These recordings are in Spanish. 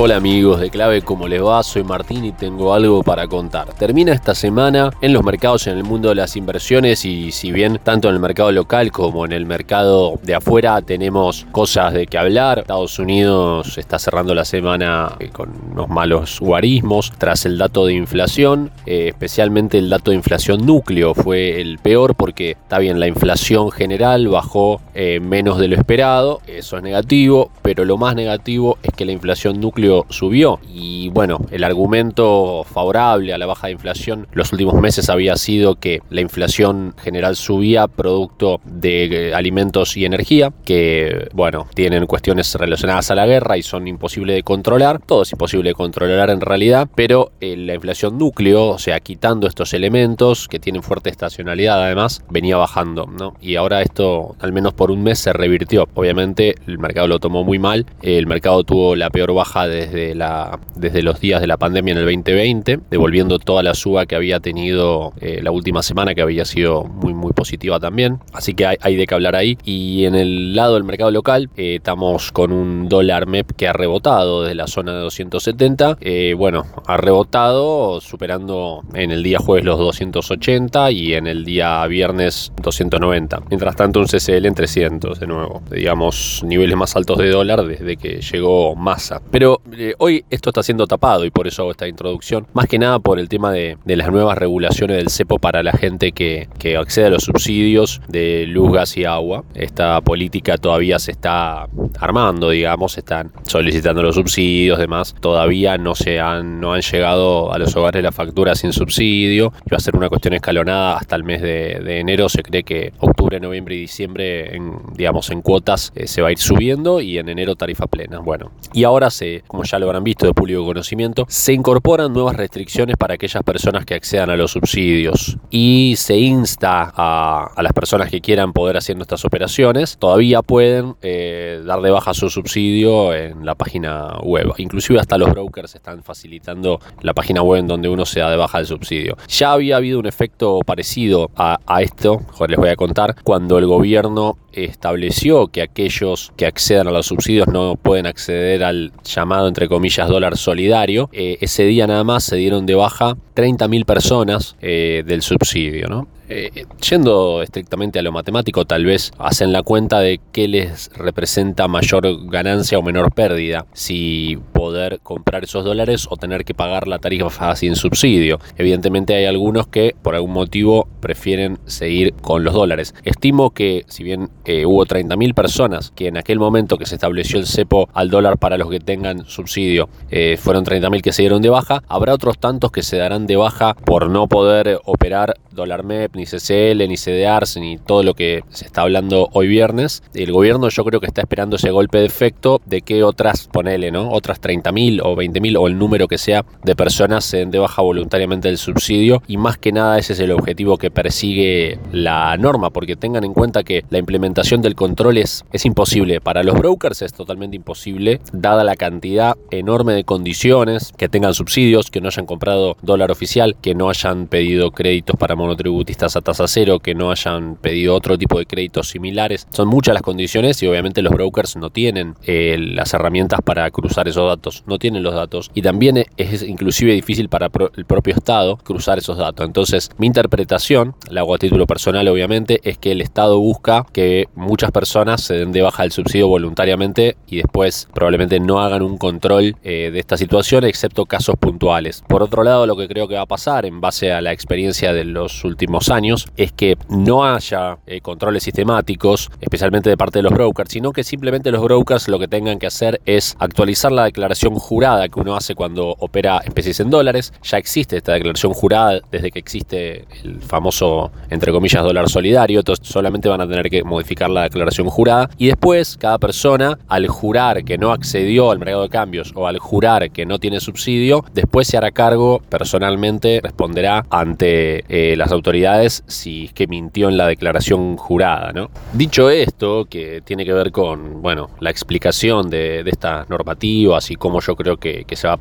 Hola amigos de Clave, ¿cómo les va? Soy Martín y tengo algo para contar. Termina esta semana en los mercados en el mundo de las inversiones y si bien tanto en el mercado local como en el mercado de afuera tenemos cosas de que hablar, Estados Unidos está cerrando la semana eh, con unos malos guarismos tras el dato de inflación, eh, especialmente el dato de inflación núcleo fue el peor porque está bien, la inflación general bajó eh, menos de lo esperado, eso es negativo, pero lo más negativo es que la inflación núcleo subió y bueno, el argumento favorable a la baja de inflación los últimos meses había sido que la inflación general subía producto de eh, alimentos y energía que bueno, tienen cuestiones relacionadas a la guerra y son imposibles de controlar, todo es imposible de controlar en realidad, pero eh, la inflación núcleo, o sea, quitando estos elementos que tienen fuerte estacionalidad además, venía bajando, ¿no? Y ahora esto al menos por un mes se revirtió. Obviamente el mercado lo tomó muy mal, el mercado tuvo la peor baja de desde, la, desde los días de la pandemia en el 2020, devolviendo toda la suba que había tenido eh, la última semana, que había sido muy, muy positiva también. Así que hay, de qué hablar ahí. Y en el lado del mercado local, eh, estamos con un dólar MEP que ha rebotado desde la zona de 270. Eh, bueno, ha rebotado, superando en el día jueves los 280 y en el día viernes 290. Mientras tanto, un CCL en 300 de nuevo. Digamos, niveles más altos de dólar desde que llegó masa. Pero eh, hoy esto está siendo tapado y por eso hago esta introducción. Más que nada por el tema de, las nuevas regulaciones del CEPO para la gente que, accede a los subsidios de luz, gas y agua. Esta política todavía se está armando, digamos, están solicitando los subsidios, demás. Todavía no se han, no han llegado a los hogares la factura sin subsidio. Va a ser una cuestión escalonada hasta el mes de, enero. Se cree que octubre, noviembre y diciembre, digamos, en cuotas eh, se va a ir subiendo y en enero tarifa plena. Bueno, y ahora se, ya lo habrán visto de público conocimiento, se incorporan nuevas restricciones para aquellas personas que accedan a los subsidios y se insta a, las personas que quieran poder hacer estas operaciones, todavía pueden eh, dar de baja su subsidio en la página web. Inclusive hasta los brokers están facilitando la página web en donde uno se da de baja el subsidio. Ya había habido un efecto parecido a, esto, les voy a contar, cuando el gobierno estableció que aquellos que accedan a los subsidios no pueden acceder al llamado entre comillas dólar solidario, eh, ese día nada más se dieron de baja 30.000 personas eh, del subsidio. ¿no? Eh, yendo estrictamente a lo matemático, tal vez hacen la cuenta de qué les representa mayor ganancia o menor pérdida, si poder comprar esos dólares o tener que pagar la tarifa sin subsidio. Evidentemente hay algunos que por algún motivo prefieren seguir con los dólares. Estimo que si bien eh, hubo 30.000 personas que en aquel momento que se estableció el cepo al dólar para los que tengan subsidio eh, fueron 30.000 que se dieron de baja, habrá otros tantos que se darán de baja por no poder operar dólar MEP ni CCL, ni CDRs, ni todo lo que se está hablando hoy viernes. El gobierno yo creo que está esperando ese golpe de efecto de que otras, ponele, ¿no? Otras 30.000 o 20.000 o el número que sea de personas se den de baja voluntariamente del subsidio y más que nada ese es el objetivo que persigue la norma, porque tengan en cuenta que la implementación del control es, es imposible. Para los brokers es totalmente imposible, dada la cantidad enorme de condiciones, que tengan subsidios, que no hayan comprado dólar oficial, que no hayan pedido créditos para monotributistas a tasa cero, que no hayan pedido otro tipo de créditos similares. Son muchas las condiciones y obviamente los brokers no tienen eh, las herramientas para cruzar esos datos, no tienen los datos. Y también es inclusive difícil para el propio Estado cruzar esos datos. Entonces, mi interpretación, la hago a título personal obviamente, es que el Estado busca que muchas personas se den de baja el subsidio voluntariamente y después probablemente no hagan un control eh, de esta situación, excepto casos puntuales. Por otro lado, lo que creo que va a pasar en base a la experiencia de los últimos años, es que no haya eh, controles sistemáticos, especialmente de parte de los brokers, sino que simplemente los brokers lo que tengan que hacer es actualizar la declaración jurada que uno hace cuando opera especies en dólares. Ya existe esta declaración jurada desde que existe el famoso, entre comillas, dólar solidario, entonces solamente van a tener que modificar la declaración jurada y después cada persona al jurar que no accedió al mercado de cambios o al jurar que no tiene subsidio, después se hará cargo personalmente, responderá ante eh, las autoridades si es que mintió en la declaración jurada, ¿no? Dicho esto, que tiene que ver con, bueno, la explicación de, estas normativas y cómo yo creo que, se va a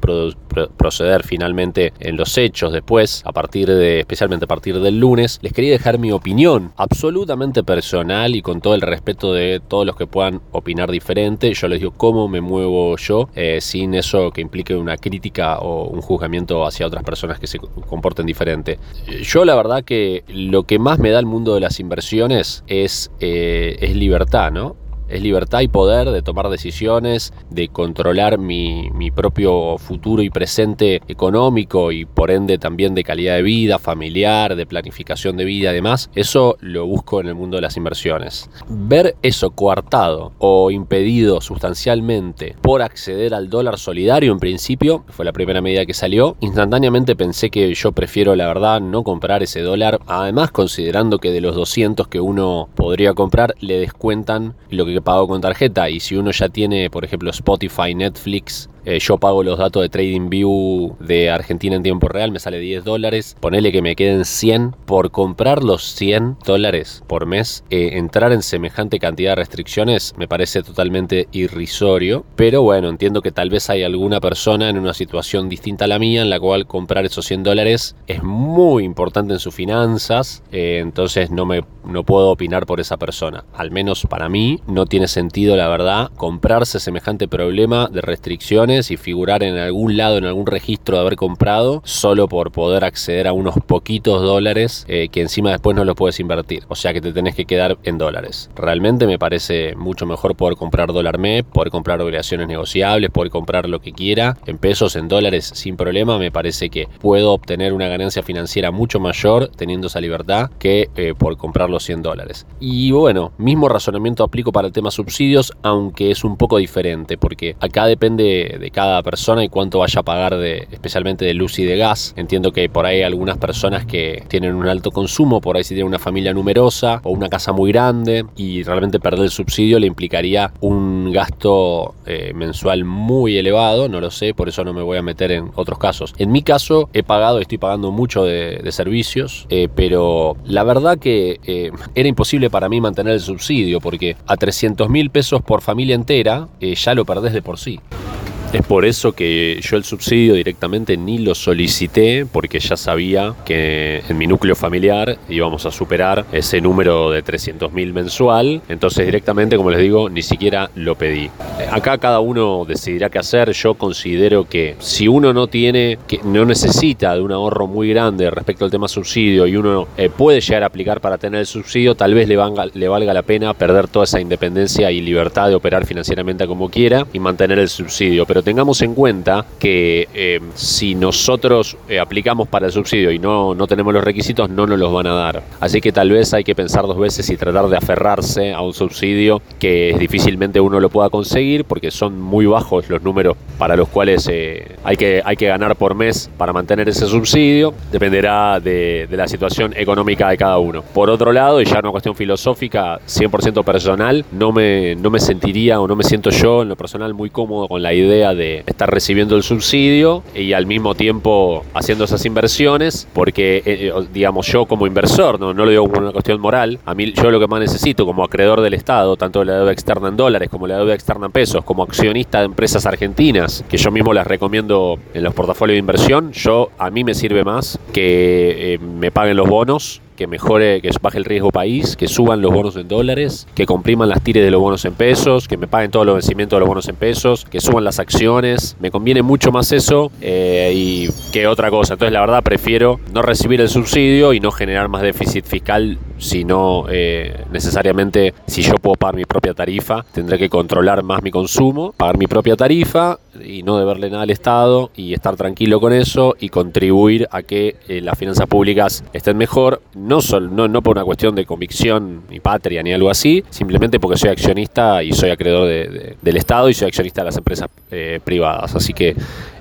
proceder finalmente en los hechos después, a partir de, especialmente a partir del lunes, les quería dejar mi opinión absolutamente personal y con todo el respeto de todos los que puedan opinar diferente. Yo les digo cómo me muevo yo, eh, sin eso que implique una crítica o un juzgamiento hacia otras personas que se comporten diferente. Yo la verdad que lo que más me da el mundo de las inversiones es, eh, es libertad, ¿no? Es libertad y poder de tomar decisiones, de controlar mi, propio futuro y presente económico y por ende también de calidad de vida, familiar, de planificación de vida, además. Eso lo busco en el mundo de las inversiones. Ver eso coartado o impedido sustancialmente por acceder al dólar solidario en principio, fue la primera medida que salió, instantáneamente pensé que yo prefiero la verdad no comprar ese dólar, además considerando que de los 200 que uno podría comprar le descuentan lo que pago con tarjeta. Y si uno ya tiene, por ejemplo, Spotify, Netflix, eh, yo pago los datos de TradingView de Argentina en tiempo real, me sale 10 dólares. Ponele que me queden 100 por comprar los 100 dólares por mes. Eh, entrar en semejante cantidad de restricciones me parece totalmente irrisorio. Pero bueno, entiendo que tal vez hay alguna persona en una situación distinta a la mía en la cual comprar esos 100 dólares es muy importante en sus finanzas. Eh, entonces no, me, no puedo opinar por esa persona. Al menos para mí no tiene sentido, la verdad, comprarse semejante problema de restricciones y figurar en algún lado, en algún registro de haber comprado, solo por poder acceder a unos poquitos dólares eh, que encima después no los puedes invertir. O sea que te tenés que quedar en dólares. Realmente me parece mucho mejor poder comprar dólar MEP, poder comprar obligaciones negociables, poder comprar lo que quiera en pesos, en dólares sin problema. Me parece que puedo obtener una ganancia financiera mucho mayor teniendo esa libertad que eh, por comprar los 100 dólares. Y bueno, mismo razonamiento aplico para el tema subsidios, aunque es un poco diferente porque acá depende de cada persona y cuánto vaya a pagar de, especialmente de luz y de gas. Entiendo que por ahí algunas personas que tienen un alto consumo, por ahí si tienen una familia numerosa o una casa muy grande y realmente perder el subsidio le implicaría un gasto eh, mensual muy elevado, no lo sé, por eso no me voy a meter en otros casos. En mi caso he pagado, estoy pagando mucho de, servicios, eh, pero la verdad que eh, era imposible para mí mantener el subsidio porque a 300 mil pesos por familia entera ya lo perdés de por sí. Es por eso que yo el subsidio directamente ni lo solicité, porque ya sabía que en mi núcleo familiar íbamos a superar ese número de 300 mil mensual. Entonces directamente, como les digo, ni siquiera lo pedí. Acá cada uno decidirá qué hacer. Yo considero que si uno no tiene, que no necesita de un ahorro muy grande respecto al tema subsidio y uno eh, puede llegar a aplicar para tener el subsidio, tal vez le valga, le valga la pena perder toda esa independencia y libertad de operar financieramente como quiera y mantener el subsidio. Tengamos en cuenta que eh, si nosotros eh, aplicamos para el subsidio y no, no tenemos los requisitos, no nos los van a dar. Así que tal vez hay que pensar dos veces y tratar de aferrarse a un subsidio que difícilmente uno lo pueda conseguir porque son muy bajos los números para los cuales eh, hay, que, hay que ganar por mes para mantener ese subsidio. Dependerá de, de la situación económica de cada uno. Por otro lado, y ya una cuestión filosófica 100% personal, no me, no me sentiría o no me siento yo en lo personal muy cómodo con la idea de estar recibiendo el subsidio y al mismo tiempo haciendo esas inversiones, porque, eh, eh, digamos, yo como inversor, ¿no? no lo digo como una cuestión moral, a mí yo lo que más necesito como acreedor del Estado, tanto la deuda externa en dólares como la deuda externa en pesos, como accionista de empresas argentinas, que yo mismo las recomiendo en los portafolios de inversión, yo a mí me sirve más que eh, me paguen los bonos que mejore, que baje el riesgo país, que suban los bonos en dólares, que compriman las tires de los bonos en pesos, que me paguen todos los vencimientos de los bonos en pesos, que suban las acciones. Me conviene mucho más eso eh, y que otra cosa. Entonces, la verdad, prefiero no recibir el subsidio y no generar más déficit fiscal, sino eh, necesariamente, si yo puedo pagar mi propia tarifa, tendré que controlar más mi consumo, pagar mi propia tarifa y no deberle nada al Estado y estar tranquilo con eso y contribuir a que eh, las finanzas públicas estén mejor no, no, no por una cuestión de convicción ni patria ni algo así, simplemente porque soy accionista y soy acreedor del Estado y soy accionista de las empresas eh, privadas. Así que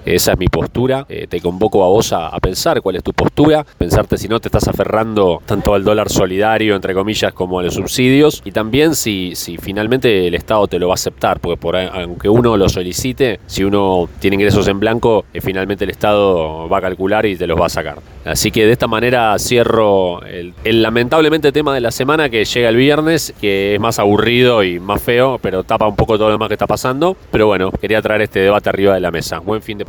Esa es mi postura. Eh, te convoco a vos a, pensar cuál es tu postura, pensarte si no te estás aferrando tanto al dólar solidario, entre comillas, como a los subsidios, y también si, si finalmente el Estado te lo va a aceptar, porque por, aunque uno lo solicite, si uno tiene ingresos en blanco, eh, finalmente el Estado va a calcular y te los va a sacar. Así que de esta manera cierro el, lamentablemente tema de la semana que llega el viernes, que es más aburrido y más feo, pero tapa un poco todo lo demás que está pasando. Pero bueno, quería traer este debate arriba de la mesa. Buen fin de